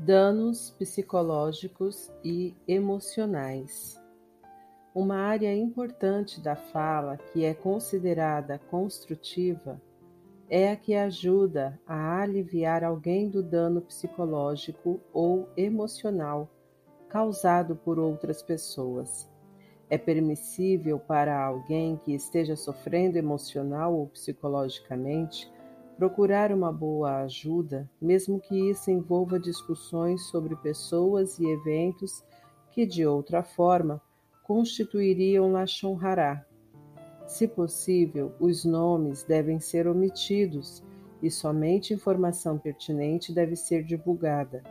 Danos psicológicos e emocionais. Uma área importante da fala que é considerada construtiva é a que ajuda a aliviar alguém do dano psicológico ou emocional causado por outras pessoas. É permissível para alguém que esteja sofrendo emocional ou psicologicamente Procurar uma boa ajuda, mesmo que isso envolva discussões sobre pessoas e eventos que, de outra forma, constituiriam Lachon Hará. Se possível, os nomes devem ser omitidos e somente informação pertinente deve ser divulgada.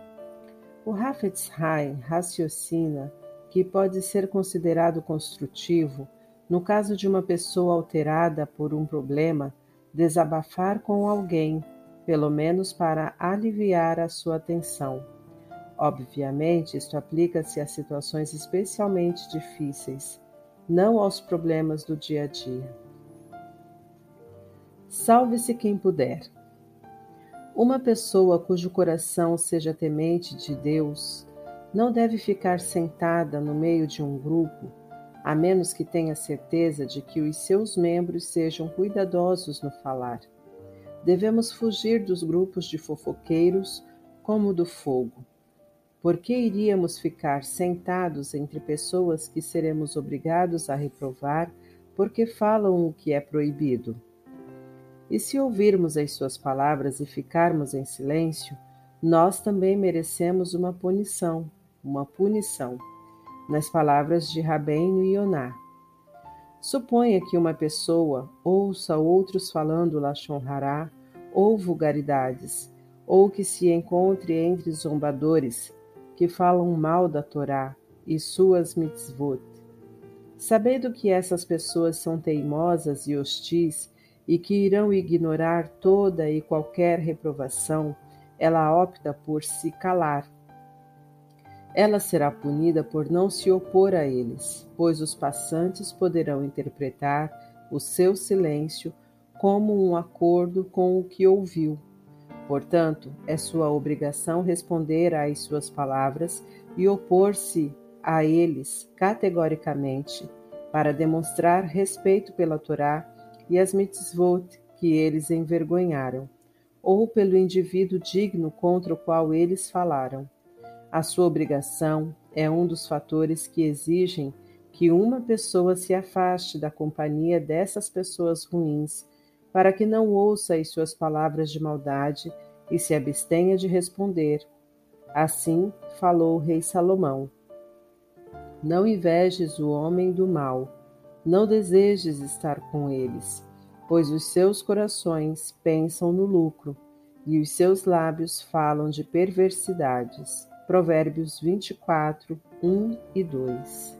O Hafetz Haim raciocina que pode ser considerado construtivo no caso de uma pessoa alterada por um problema desabafar com alguém, pelo menos para aliviar a sua tensão. Obviamente, isto aplica-se a situações especialmente difíceis, não aos problemas do dia a dia. Salve-se quem puder. Uma pessoa cujo coração seja temente de Deus não deve ficar sentada no meio de um grupo a menos que tenha certeza de que os seus membros sejam cuidadosos no falar. Devemos fugir dos grupos de fofoqueiros como do fogo. Por que iríamos ficar sentados entre pessoas que seremos obrigados a reprovar porque falam o que é proibido? E se ouvirmos as suas palavras e ficarmos em silêncio, nós também merecemos uma punição, uma punição nas palavras de Rabbeinu Yonah. Suponha que uma pessoa ouça outros falando Lashon Hará ou vulgaridades, ou que se encontre entre zombadores que falam mal da Torá e suas mitzvot. Sabendo que essas pessoas são teimosas e hostis e que irão ignorar toda e qualquer reprovação, ela opta por se calar ela será punida por não se opor a eles, pois os passantes poderão interpretar o seu silêncio como um acordo com o que ouviu. Portanto, é sua obrigação responder às suas palavras e opor-se a eles categoricamente, para demonstrar respeito pela Torá e as mitzvot que eles envergonharam, ou pelo indivíduo digno contra o qual eles falaram. A sua obrigação é um dos fatores que exigem que uma pessoa se afaste da companhia dessas pessoas ruins, para que não ouça as suas palavras de maldade e se abstenha de responder. Assim falou o rei Salomão. Não invejes o homem do mal, não desejes estar com eles, pois os seus corações pensam no lucro e os seus lábios falam de perversidades. Provérbios 24, 1 e 2.